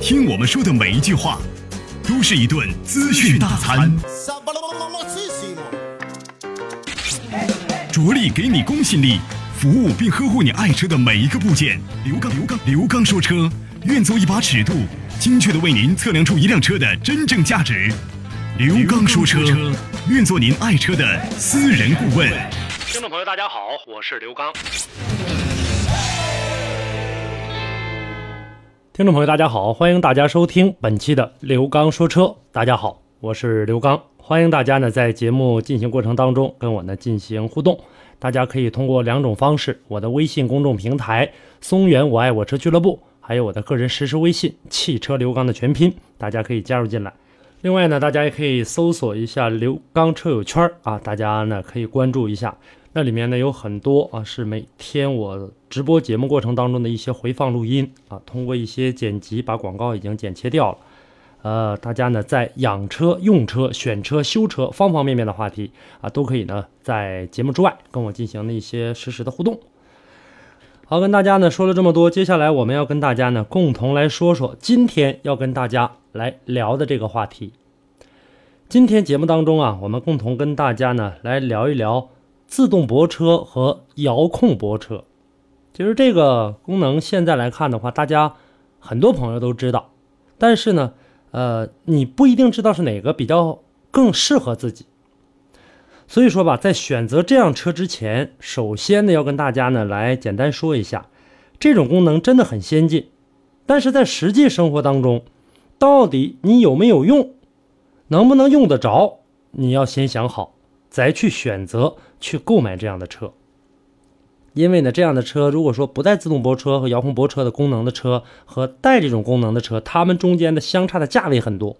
听我们说的每一句话，都是一顿资讯大餐。着力给你公信力，服务并呵护你爱车的每一个部件。刘刚，刘刚，刘刚说车，愿做一把尺度，精确的为您测量出一辆车的真正价值。刘刚说车，愿做您爱车的私人顾问。听众朋友，大家好，我是刘刚。听众朋友，大家好，欢迎大家收听本期的刘刚说车。大家好，我是刘刚，欢迎大家呢在节目进行过程当中跟我呢进行互动。大家可以通过两种方式：我的微信公众平台“松原我爱我车俱乐部”，还有我的个人实时微信“汽车刘刚”的全拼，大家可以加入进来。另外呢，大家也可以搜索一下刘刚车友圈啊，大家呢可以关注一下。那里面呢有很多啊，是每天我直播节目过程当中的一些回放录音啊，通过一些剪辑把广告已经剪切掉了。呃，大家呢在养车、用车、选车、修车方方面面的话题啊，都可以呢在节目之外跟我进行的一些实时的互动。好，跟大家呢说了这么多，接下来我们要跟大家呢共同来说说今天要跟大家来聊的这个话题。今天节目当中啊，我们共同跟大家呢来聊一聊。自动泊车和遥控泊车，其实这个功能现在来看的话，大家很多朋友都知道，但是呢，呃，你不一定知道是哪个比较更适合自己。所以说吧，在选择这辆车之前，首先呢，要跟大家呢来简单说一下，这种功能真的很先进，但是在实际生活当中，到底你有没有用，能不能用得着，你要先想好。再去选择去购买这样的车，因为呢，这样的车如果说不带自动泊车和遥控泊车的功能的车和带这种功能的车，它们中间的相差的价位很多，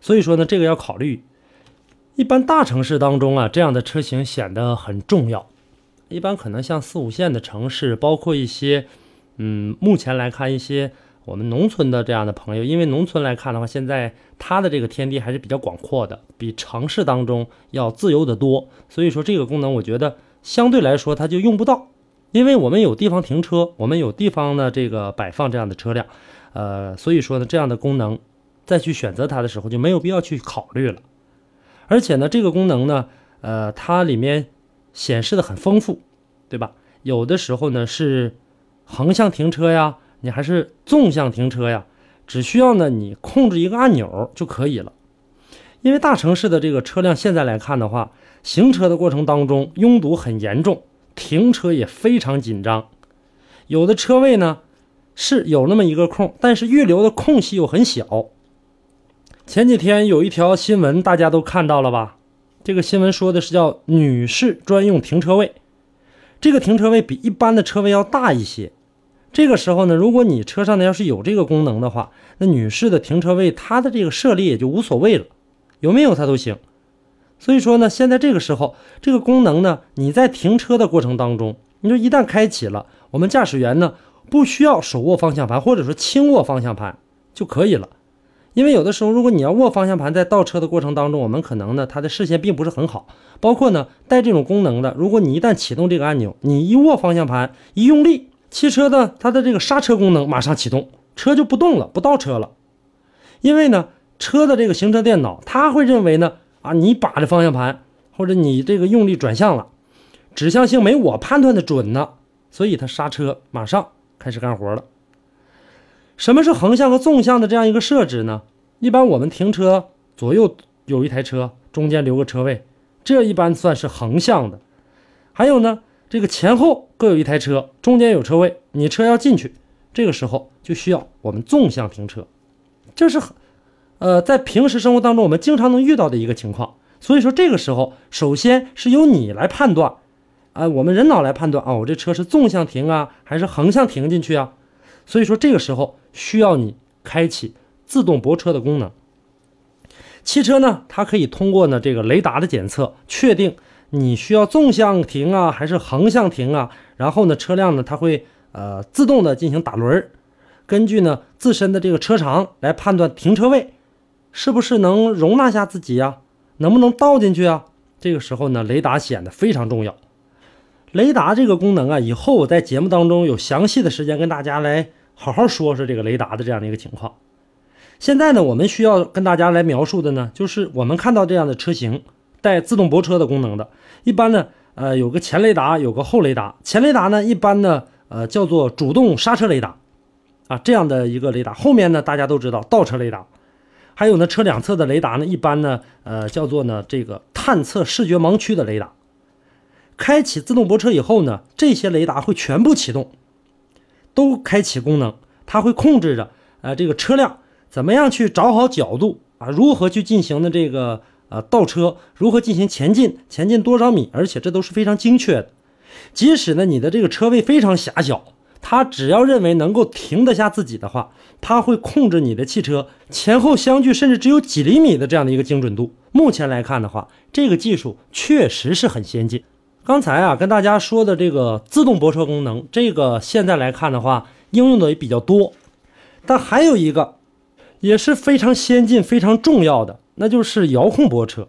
所以说呢，这个要考虑。一般大城市当中啊，这样的车型显得很重要。一般可能像四五线的城市，包括一些，嗯，目前来看一些。我们农村的这样的朋友，因为农村来看的话，现在它的这个天地还是比较广阔的，比城市当中要自由的多。所以说这个功能，我觉得相对来说它就用不到，因为我们有地方停车，我们有地方呢这个摆放这样的车辆，呃，所以说呢这样的功能再去选择它的时候就没有必要去考虑了。而且呢这个功能呢，呃，它里面显示的很丰富，对吧？有的时候呢是横向停车呀。你还是纵向停车呀？只需要呢，你控制一个按钮就可以了。因为大城市的这个车辆现在来看的话，行车的过程当中拥堵很严重，停车也非常紧张。有的车位呢是有那么一个空，但是预留的空隙又很小。前几天有一条新闻，大家都看到了吧？这个新闻说的是叫女士专用停车位，这个停车位比一般的车位要大一些。这个时候呢，如果你车上呢要是有这个功能的话，那女士的停车位它的这个设立也就无所谓了，有没有它都行。所以说呢，现在这个时候这个功能呢，你在停车的过程当中，你说一旦开启了，我们驾驶员呢不需要手握方向盘或者说轻握方向盘就可以了。因为有的时候如果你要握方向盘，在倒车的过程当中，我们可能呢它的视线并不是很好。包括呢带这种功能的，如果你一旦启动这个按钮，你一握方向盘一用力。汽车的它的这个刹车功能马上启动，车就不动了，不倒车了。因为呢，车的这个行车电脑它会认为呢，啊，你把着方向盘或者你这个用力转向了，指向性没我判断的准呢，所以它刹车马上开始干活了。什么是横向和纵向的这样一个设置呢？一般我们停车左右有一台车，中间留个车位，这一般算是横向的。还有呢？这个前后各有一台车，中间有车位，你车要进去，这个时候就需要我们纵向停车，这是很，呃，在平时生活当中我们经常能遇到的一个情况。所以说这个时候，首先是由你来判断，啊，我们人脑来判断啊，我这车是纵向停啊，还是横向停进去啊？所以说这个时候需要你开启自动泊车的功能。汽车呢，它可以通过呢这个雷达的检测确定。你需要纵向停啊，还是横向停啊？然后呢，车辆呢，它会呃自动的进行打轮儿，根据呢自身的这个车长来判断停车位是不是能容纳下自己呀，能不能倒进去啊？这个时候呢，雷达显得非常重要。雷达这个功能啊，以后我在节目当中有详细的时间跟大家来好好说说这个雷达的这样的一个情况。现在呢，我们需要跟大家来描述的呢，就是我们看到这样的车型带自动泊车的功能的，一般呢，呃，有个前雷达，有个后雷达。前雷达呢，一般呢，呃，叫做主动刹车雷达，啊，这样的一个雷达。后面呢，大家都知道倒车雷达，还有呢，车两侧的雷达呢，一般呢，呃，叫做呢这个探测视觉盲区的雷达。开启自动泊车以后呢，这些雷达会全部启动，都开启功能，它会控制着，呃，这个车辆。怎么样去找好角度啊？如何去进行的这个呃倒车？如何进行前进？前进多少米？而且这都是非常精确的。即使呢你的这个车位非常狭小，它只要认为能够停得下自己的话，它会控制你的汽车前后相距甚至只有几厘米的这样的一个精准度。目前来看的话，这个技术确实是很先进。刚才啊跟大家说的这个自动泊车功能，这个现在来看的话，应用的也比较多，但还有一个。也是非常先进、非常重要的，那就是遥控泊车。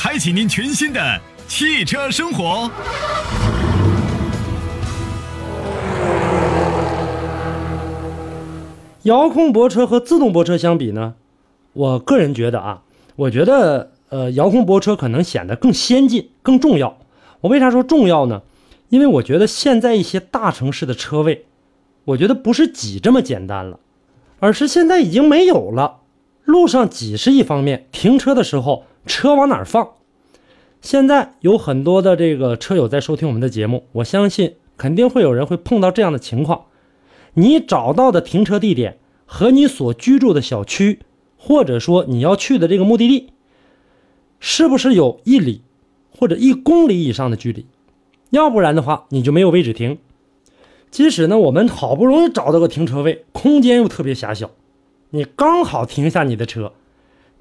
开启您全新的汽车生活。遥控泊车和自动泊车相比呢，我个人觉得啊，我觉得。呃，遥控泊车可能显得更先进、更重要。我为啥说重要呢？因为我觉得现在一些大城市的车位，我觉得不是挤这么简单了，而是现在已经没有了。路上挤是一方面，停车的时候车往哪儿放？现在有很多的这个车友在收听我们的节目，我相信肯定会有人会碰到这样的情况：你找到的停车地点和你所居住的小区，或者说你要去的这个目的地。是不是有一里或者一公里以上的距离？要不然的话，你就没有位置停。即使呢，我们好不容易找到个停车位，空间又特别狭小，你刚好停下你的车，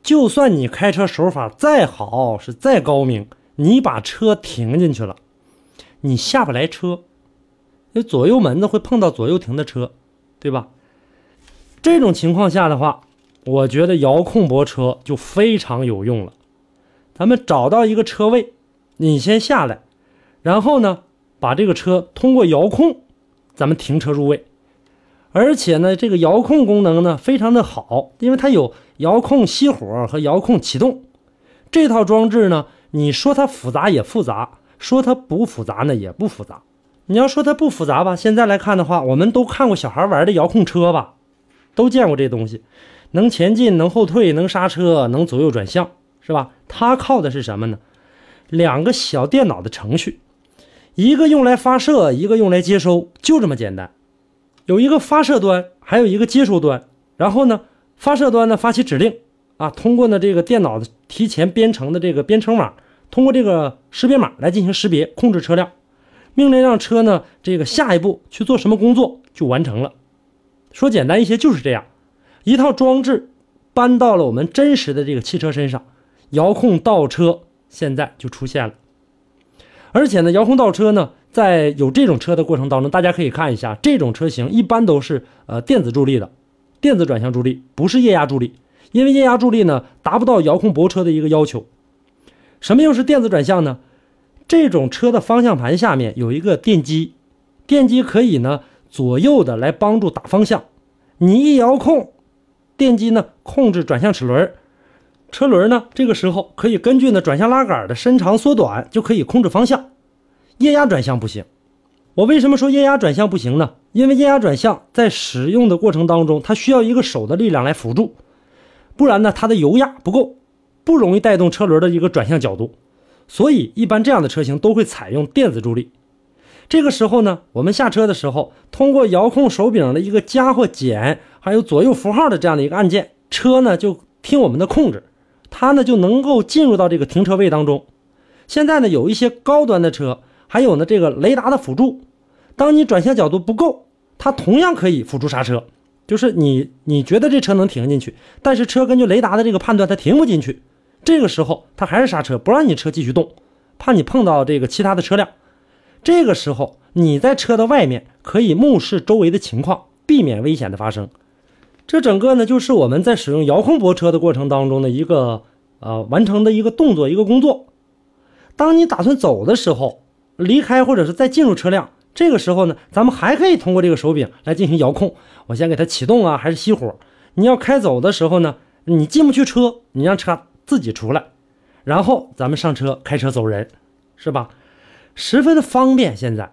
就算你开车手法再好，是再高明，你把车停进去了，你下不来车，那左右门子会碰到左右停的车，对吧？这种情况下的话，我觉得遥控泊车就非常有用了。咱们找到一个车位，你先下来，然后呢，把这个车通过遥控，咱们停车入位。而且呢，这个遥控功能呢非常的好，因为它有遥控熄火和遥控启动。这套装置呢，你说它复杂也复杂，说它不复杂呢也不复杂。你要说它不复杂吧，现在来看的话，我们都看过小孩玩的遥控车吧，都见过这东西，能前进，能后退，能刹车，能左右转向。是吧？它靠的是什么呢？两个小电脑的程序，一个用来发射，一个用来接收，就这么简单。有一个发射端，还有一个接收端。然后呢，发射端呢发起指令啊，通过呢这个电脑的提前编程的这个编程码，通过这个识别码来进行识别，控制车辆，命令让车呢这个下一步去做什么工作就完成了。说简单一些就是这样，一套装置搬到了我们真实的这个汽车身上。遥控倒车现在就出现了，而且呢，遥控倒车呢，在有这种车的过程当中，大家可以看一下，这种车型一般都是呃电子助力的，电子转向助力，不是液压助力，因为液压助力呢达不到遥控泊车的一个要求。什么又是电子转向呢？这种车的方向盘下面有一个电机，电机可以呢左右的来帮助打方向，你一遥控，电机呢控制转向齿轮。车轮呢？这个时候可以根据呢转向拉杆的伸长缩短，就可以控制方向。液压转向不行。我为什么说液压转向不行呢？因为液压转向在使用的过程当中，它需要一个手的力量来辅助，不然呢它的油压不够，不容易带动车轮的一个转向角度。所以一般这样的车型都会采用电子助力。这个时候呢，我们下车的时候，通过遥控手柄的一个加或减，还有左右符号的这样的一个按键，车呢就听我们的控制。它呢就能够进入到这个停车位当中。现在呢有一些高端的车，还有呢这个雷达的辅助。当你转向角度不够，它同样可以辅助刹车，就是你你觉得这车能停进去，但是车根据雷达的这个判断它停不进去，这个时候它还是刹车，不让你车继续动，怕你碰到这个其他的车辆。这个时候你在车的外面可以目视周围的情况，避免危险的发生。这整个呢就是我们在使用遥控泊车的过程当中的一个呃完成的一个动作一个工作。当你打算走的时候，离开或者是再进入车辆，这个时候呢，咱们还可以通过这个手柄来进行遥控。我先给它启动啊，还是熄火？你要开走的时候呢，你进不去车，你让车自己出来，然后咱们上车开车走人，是吧？十分的方便。现在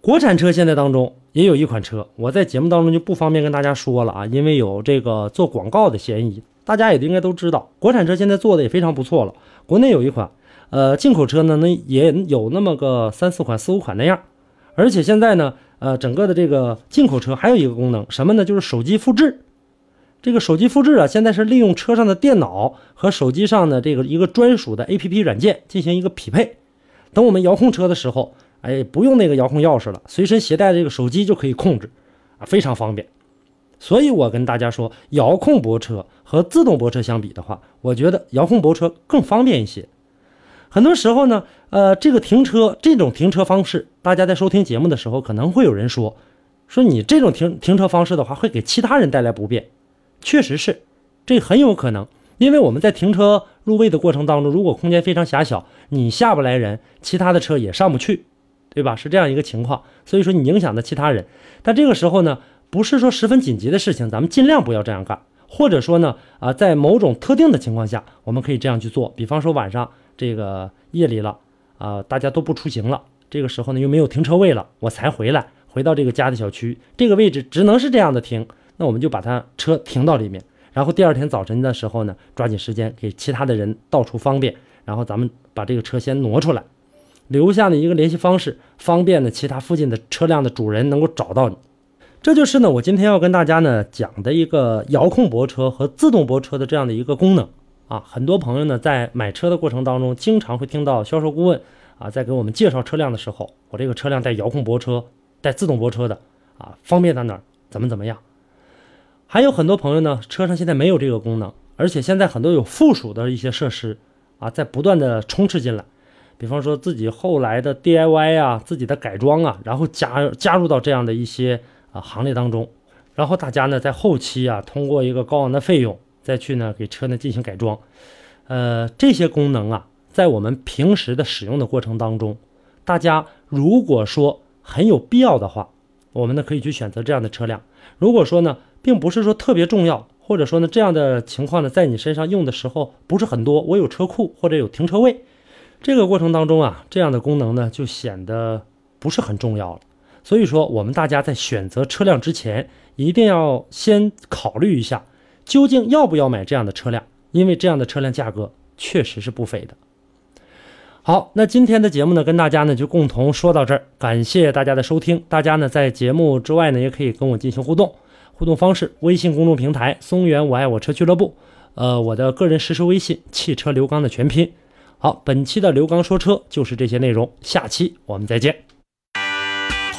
国产车现在当中也有一款车，我在节目当中就不方便跟大家说了啊，因为有这个做广告的嫌疑。大家也应该都知道，国产车现在做的也非常不错了。国内有一款。呃，进口车呢，那也有那么个三四款、四五款那样，而且现在呢，呃，整个的这个进口车还有一个功能，什么呢？就是手机复制。这个手机复制啊，现在是利用车上的电脑和手机上的这个一个专属的 APP 软件进行一个匹配。等我们遥控车的时候，哎，不用那个遥控钥匙了，随身携带这个手机就可以控制，啊，非常方便。所以我跟大家说，遥控泊车和自动泊车相比的话，我觉得遥控泊车更方便一些。很多时候呢，呃，这个停车这种停车方式，大家在收听节目的时候，可能会有人说，说你这种停停车方式的话，会给其他人带来不便。确实是，这很有可能，因为我们在停车入位的过程当中，如果空间非常狭小，你下不来人，其他的车也上不去，对吧？是这样一个情况，所以说你影响的其他人。但这个时候呢，不是说十分紧急的事情，咱们尽量不要这样干，或者说呢，啊，在某种特定的情况下，我们可以这样去做，比方说晚上。这个夜里了啊，大家都不出行了，这个时候呢又没有停车位了，我才回来，回到这个家的小区，这个位置只能是这样的停，那我们就把它车停到里面，然后第二天早晨的时候呢，抓紧时间给其他的人到处方便，然后咱们把这个车先挪出来，留下的一个联系方式，方便呢其他附近的车辆的主人能够找到你，这就是呢我今天要跟大家呢讲的一个遥控泊车和自动泊车的这样的一个功能。啊，很多朋友呢在买车的过程当中，经常会听到销售顾问啊在给我们介绍车辆的时候，我这个车辆带遥控泊车、带自动泊车的啊，方便在哪儿？怎么怎么样？还有很多朋友呢，车上现在没有这个功能，而且现在很多有附属的一些设施啊，在不断的充斥进来，比方说自己后来的 DIY 啊，自己的改装啊，然后加加入到这样的一些啊行列当中，然后大家呢在后期啊，通过一个高昂的费用。再去呢，给车呢进行改装，呃，这些功能啊，在我们平时的使用的过程当中，大家如果说很有必要的话，我们呢可以去选择这样的车辆。如果说呢，并不是说特别重要，或者说呢这样的情况呢，在你身上用的时候不是很多，我有车库或者有停车位，这个过程当中啊，这样的功能呢就显得不是很重要了。所以说，我们大家在选择车辆之前，一定要先考虑一下。究竟要不要买这样的车辆？因为这样的车辆价格确实是不菲的。好，那今天的节目呢，跟大家呢就共同说到这儿，感谢大家的收听。大家呢在节目之外呢，也可以跟我进行互动。互动方式：微信公众平台“松原我爱我车俱乐部”，呃，我的个人实时微信“汽车刘刚”的全拼。好，本期的刘刚说车就是这些内容，下期我们再见。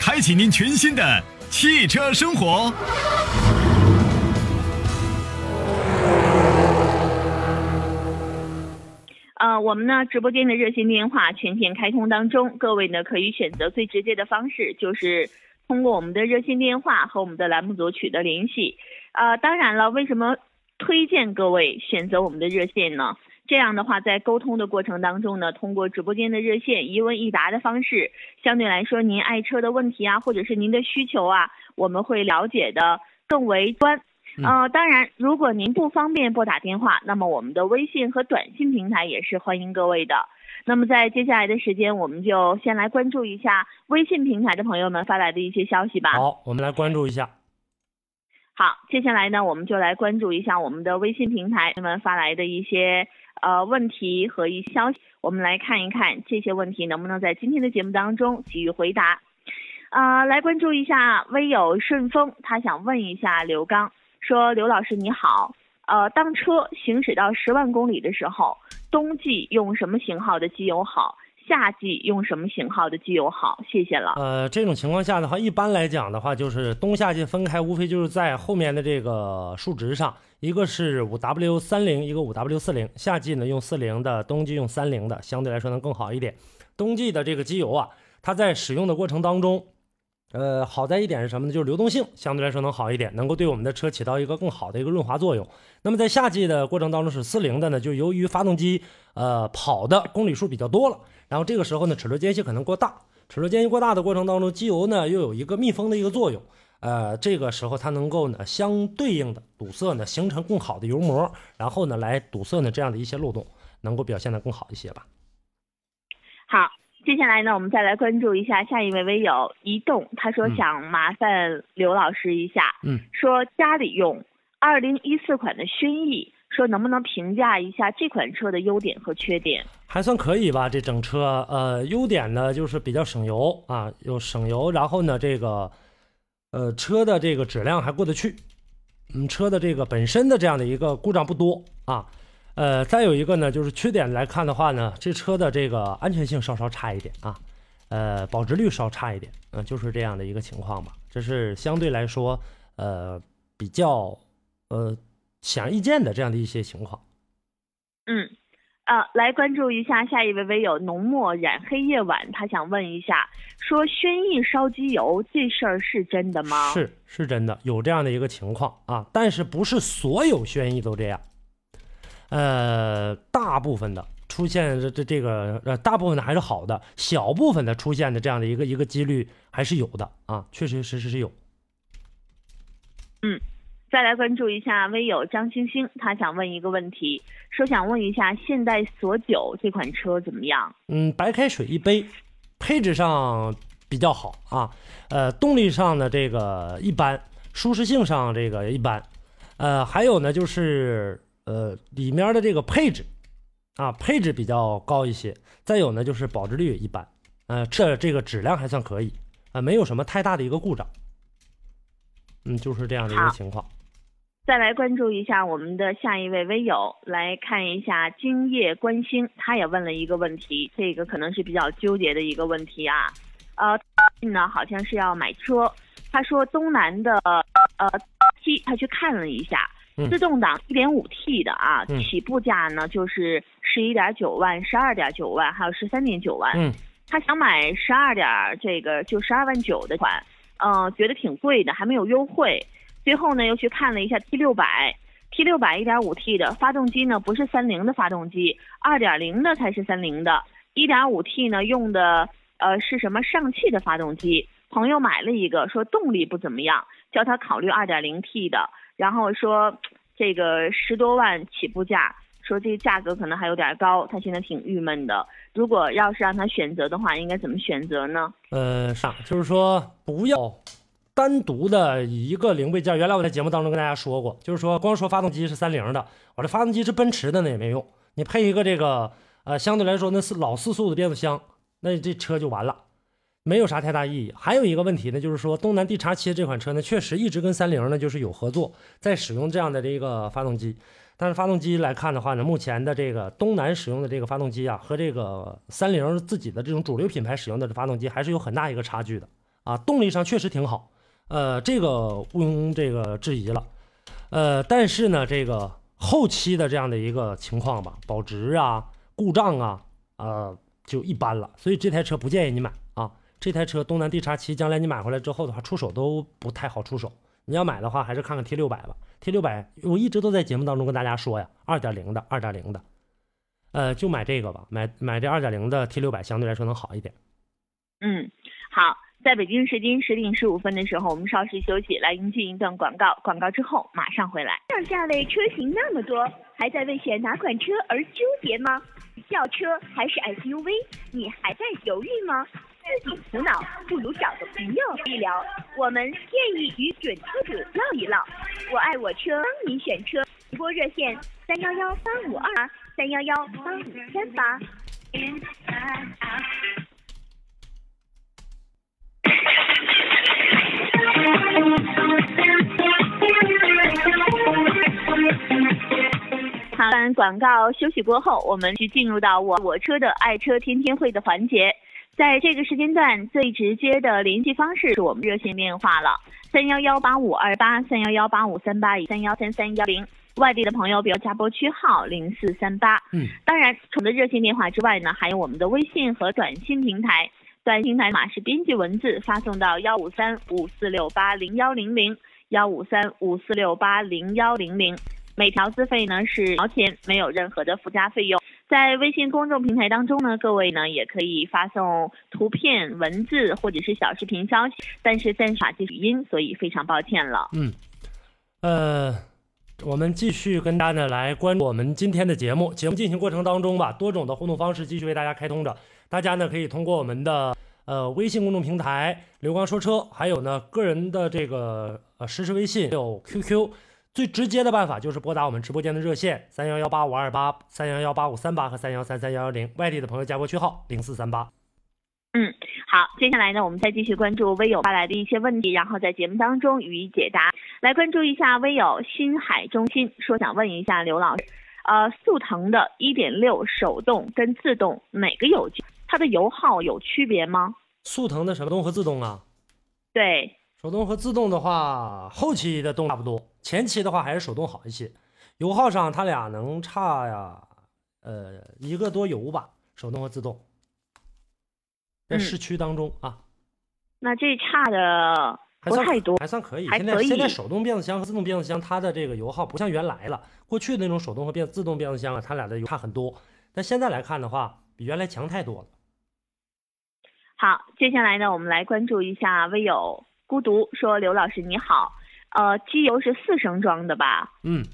开启您全新的汽车生活。呃，我们呢直播间的热线电话全线开通当中，各位呢可以选择最直接的方式，就是通过我们的热线电话和我们的栏目组取得联系。呃，当然了，为什么推荐各位选择我们的热线呢？这样的话，在沟通的过程当中呢，通过直播间的热线一问一答的方式，相对来说，您爱车的问题啊，或者是您的需求啊，我们会了解的更为专。呃，当然，如果您不方便拨打电话，那么我们的微信和短信平台也是欢迎各位的。那么在接下来的时间，我们就先来关注一下微信平台的朋友们发来的一些消息吧。好，我们来关注一下。好，接下来呢，我们就来关注一下我们的微信平台们发来的一些呃问题和一消息，我们来看一看这些问题能不能在今天的节目当中给予回答。啊，来关注一下微友顺风，他想问一下刘刚，说刘老师你好，呃，当车行驶到十万公里的时候，冬季用什么型号的机油好？夏季用什么型号的机油好？谢谢了。呃，这种情况下的话，一般来讲的话，就是冬夏季分开，无非就是在后面的这个数值上，一个是五 W 三零，一个五 W 四零。夏季呢用四零的，冬季用三零的，相对来说能更好一点。冬季的这个机油啊，它在使用的过程当中，呃，好在一点是什么呢？就是流动性相对来说能好一点，能够对我们的车起到一个更好的一个润滑作用。那么在夏季的过程当中是四零的呢，就由于发动机呃跑的公里数比较多了。然后这个时候呢，齿轮间隙可能过大，齿轮间隙过大的过程当中，机油呢又有一个密封的一个作用，呃，这个时候它能够呢相对应的堵塞呢，形成更好的油膜，然后呢来堵塞呢这样的一些漏洞，能够表现的更好一些吧。好，接下来呢，我们再来关注一下下一位微友移动，他说想麻烦刘老师一下，嗯，说家里用二零一四款的轩逸。说能不能评价一下这款车的优点和缺点？还算可以吧，这整车，呃，优点呢就是比较省油啊，又省油，然后呢，这个，呃，车的这个质量还过得去，嗯，车的这个本身的这样的一个故障不多啊，呃，再有一个呢，就是缺点来看的话呢，这车的这个安全性稍稍差一点啊，呃，保值率稍差一点，嗯，就是这样的一个情况吧，这是相对来说，呃，比较，呃。显而易见的这样的一些情况，嗯，呃，来关注一下下一位微友浓墨染黑夜晚，他想问一下，说轩逸烧机油这事儿是真的吗？是是真的，有这样的一个情况啊，但是不是所有轩逸都这样，呃，大部分的出现这这这个呃，大部分的还是好的，小部分的出现的这样的一个一个几率还是有的啊，确确实实是有，嗯。再来关注一下微友张星星，他想问一个问题，说想问一下现代索九这款车怎么样？嗯，白开水一杯，配置上比较好啊，呃，动力上的这个一般，舒适性上这个一般，呃，还有呢就是呃里面的这个配置啊，配置比较高一些，再有呢就是保值率一般，呃，这这个质量还算可以啊，没有什么太大的一个故障，嗯，就是这样的一个情况。再来关注一下我们的下一位微友，来看一下今夜观星，他也问了一个问题，这个可能是比较纠结的一个问题啊。呃，呢好像是要买车，他说东南的呃七，他去看了一下，自动挡一点五 T 的啊，起步价呢就是十一点九万、十二点九万，还有十三点九万。嗯，他想买十二点这个就十二万九的款，嗯，觉得挺贵的，还没有优惠。最后呢，又去看了一下 T 六百，T 六百一点五 T 的发动机呢，不是三菱的发动机，二点零的才是三菱的。一点五 T 呢，用的呃是什么上汽的发动机？朋友买了一个，说动力不怎么样，叫他考虑二点零 T 的。然后说这个十多万起步价，说这个价格可能还有点高，他现在挺郁闷的。如果要是让他选择的话，应该怎么选择呢？呃，上就是说不要。单独的一个零配件，原来我在节目当中跟大家说过，就是说光说发动机是三菱的，我这发动机是奔驰的那也没用，你配一个这个呃相对来说那是老四速的变速箱，那这车就完了，没有啥太大意义。还有一个问题呢，就是说东南 D 叉七这款车呢，确实一直跟三菱呢就是有合作，在使用这样的这个发动机，但是发动机来看的话呢，目前的这个东南使用的这个发动机啊，和这个三菱自己的这种主流品牌使用的发动机还是有很大一个差距的啊，动力上确实挺好。呃，这个毋庸这个置疑了，呃，但是呢，这个后期的这样的一个情况吧，保值啊、故障啊，呃，就一般了，所以这台车不建议你买。这台车东南 D 叉七，将来你买回来之后的话，出手都不太好出手。你要买的话，还是看看 T 六百吧。T 六百，我一直都在节目当中跟大家说呀，二点零的，二点零的，呃，就买这个吧，买买这二点零的 T 六百，相对来说能好一点。嗯，好。在北京时间十点十五分的时候，我们稍事休息，来迎接一段广告。广告之后马上回来。上下位车型那么多，还在为选哪款车而纠结吗？轿车还是 SUV？你还在犹豫吗？自己苦恼，不如找个朋友一聊。我们建议与准车主唠一唠。我爱我车，帮你选车。直播热线三幺幺八五二三幺幺八五三八。好，广告休息过后，我们去进入到我我车的爱车天天会的环节。在这个时间段，最直接的联系方式是我们热线电话了，三幺幺八五二八三幺幺八五三八三幺三三幺零。外地的朋友，比如加拨区号零四三八。嗯，当然，除了热线电话之外呢，还有我们的微信和短信平台。短信平台码是编辑文字发送到幺五三五四六八零幺零零幺五三五四六八零幺零零。每条资费呢是毛钱，没有任何的附加费用。在微信公众平台当中呢，各位呢也可以发送图片、文字或者是小视频消息，但是暂时法语音，所以非常抱歉了。嗯，呃，我们继续跟大家呢来关注我们今天的节目。节目进行过程当中吧，多种的互动方式继续为大家开通着。大家呢可以通过我们的呃微信公众平台“刘光说车”，还有呢个人的这个呃实时微信，还有 QQ。最直接的办法就是拨打我们直播间的热线三幺幺八五二八、三幺幺八五三八和三幺三三幺幺零。外地的朋友加拨区号零四三八。嗯，好，接下来呢，我们再继续关注微友发来的一些问题，然后在节目当中予以解答。来关注一下微友新海中心说，想问一下刘老师，呃，速腾的1.6手动跟自动哪个有它的油耗有区别吗？速腾的手动和自动啊？对。手动和自动的话，后期的动差不多，前期的话还是手动好一些。油耗上，它俩能差呀，呃，一个多油吧，手动和自动，在市区当中啊。那这差的不太多，还算可以。现在现在手动变速箱和自动变速箱，它的这个油耗不像原来了。过去的那种手动和变自动变速箱啊，它俩的油差很多。但现在来看的话，比原来强太多了。好，接下来呢，我们来关注一下微友。孤独说：“刘老师你好，呃，机油是四升装的吧？嗯，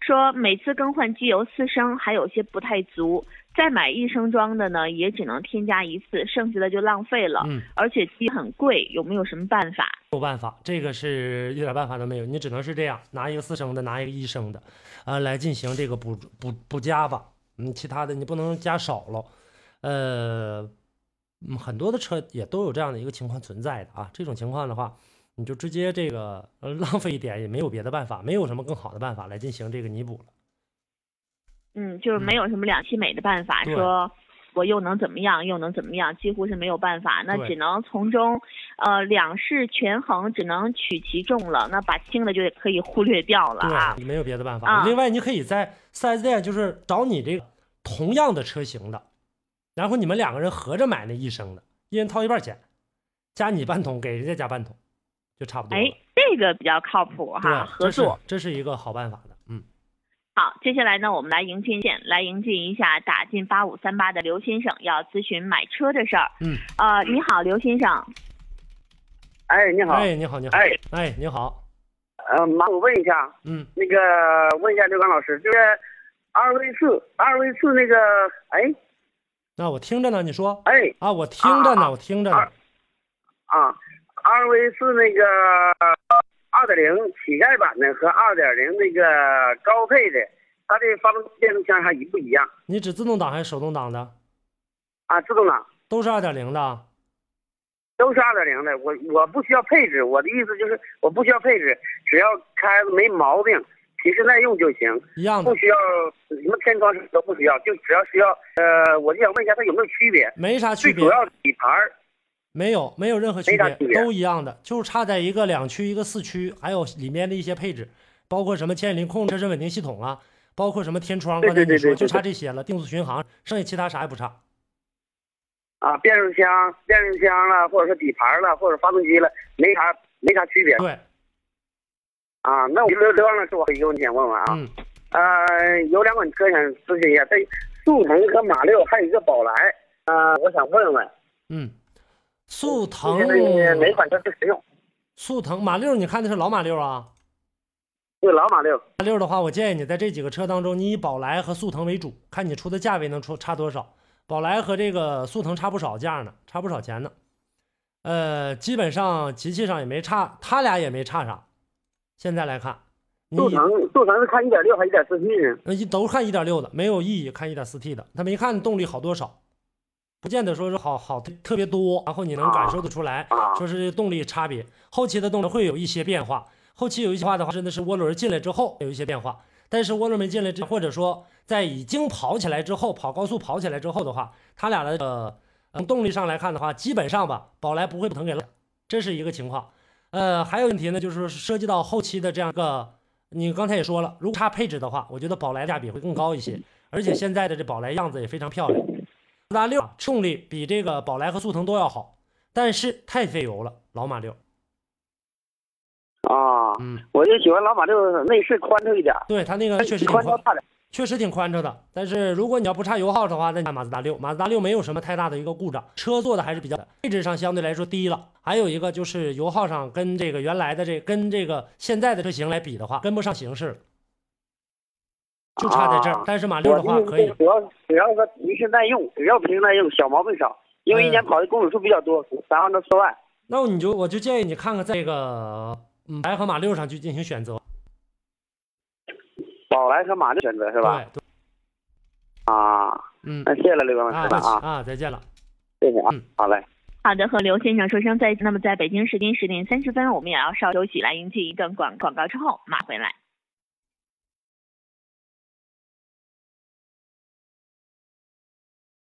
说每次更换机油四升还有些不太足，再买一升装的呢，也只能添加一次，剩下的就浪费了。嗯，而且机很贵，有没有什么办法？没有办法，这个是一点办法都没有，你只能是这样，拿一个四升的，拿一个一升的，啊，来进行这个补补补加吧。嗯，其他的你不能加少了，呃。”嗯，很多的车也都有这样的一个情况存在的啊。这种情况的话，你就直接这个浪费一点，也没有别的办法，没有什么更好的办法来进行这个弥补了。嗯，就是没有什么两期美的办法，说我又能怎么样，又能怎么样，几乎是没有办法。那只能从中，呃，两势权衡，只能取其重了。那把轻的就可以忽略掉了啊。没有别的办法。另外，你可以在四 S 店，就是找你这个同样的车型的。然后你们两个人合着买那一升的，一人掏一半钱，加你半桶，给人家加半桶，就差不多。哎，这个比较靠谱哈，合作，这是一个好办法的。嗯，好，接下来呢，我们来迎进线，来迎进一下打进八五三八的刘先生，要咨询买车的事儿。嗯，呃，你好，刘先生。哎，你好。哎，你好，你好。哎，哎，你好。呃，麻烦，我问一下，嗯，那个问一下刘刚老师，就是二 V 四，二 V 四那个，哎。那我听着呢，你说，哎，啊，我听着呢，我听着呢，啊，二 V 是那个二点零乞丐版的和二点零那个高配的，它的发动变速箱还一不一样？你指自动挡还是手动挡的？啊，自动挡，都是二点零的，都是二点零的。我我不需要配置，我的意思就是我不需要配置，只要开没毛病。皮实耐用就行，一样的，不需要什么天窗什么都不需要，就只要需要。呃，我就想问一下，它有没有区别？没啥区别。最主要底盘没有，没有任何区别，都一样的，就差在一个两驱一个四驱，还有里面的一些配置，包括什么牵引力控制、车身稳定系统啊，包括什么天窗，刚才你说就差这些了，定速巡航，剩下其他啥也不差。啊，变速箱、变速箱了，或者说底盘了，或者发动机了，没啥没啥区别。对。啊，那我刘刘老师，我有一个问题想问问啊，嗯，呃，有两款车想咨询一下，这速腾和马六，还有一个宝来，呃，我想问问，嗯，速腾哪款车最实用？速腾马六，你看的是老马六啊？对，老马六。马六的话，我建议你在这几个车当中，你以宝来和速腾为主，看你出的价位能出差多少。宝来和这个速腾差不少价呢，差不少钱呢。呃，基本上机器上也没差，他俩也没差啥。现在来看，速腾速腾是看一点六还是一点四 T 呢？呃，都看一点六的，没有意义看一点四 T 的，他没看动力好多少，不见得说是好好特别多，然后你能感受得出来，说是动力差别，后期的动力会有一些变化。后期有一些话的话，真的是涡轮进来之后有一些变化，但是涡轮没进来之，或者说在已经跑起来之后，跑高速跑起来之后的话，它俩的呃从动力上来看的话，基本上吧，宝来不会腾给了，这是一个情况。呃，还有问题呢，就是说涉及到后期的这样一个，你刚才也说了，如果差配置的话，我觉得宝来价比会更高一些，而且现在的这宝来样子也非常漂亮。马达六动力比这个宝来和速腾都要好，但是太费油了，老马六。啊，嗯，我就喜欢老马六内饰宽敞一点，对它那个确实挺宽，确实挺宽敞的。但是如果你要不差油耗的话，那你看马自达六，马自达六没有什么太大的一个故障，车做的还是比较，配置上相对来说低了。还有一个就是油耗上跟这个原来的这跟这个现在的车型来比的话，跟不上形势了，就差在这儿。但是马六的话可以，主要主要是皮实耐用，只要皮实耐用，小毛病少。因为一年跑的公里数比较多，三万到四万。那你就我就建议你看看这个。白和马六上去进行选择，宝来和马六选择是吧？对。啊，嗯，那谢了刘哥，再见啊！啊，再见了，谢谢啊，嗯，好嘞。好的，和刘先生说声再见。那么，在北京时间十点三十分，我们也要稍休息，来迎接一段广广告之后马回来。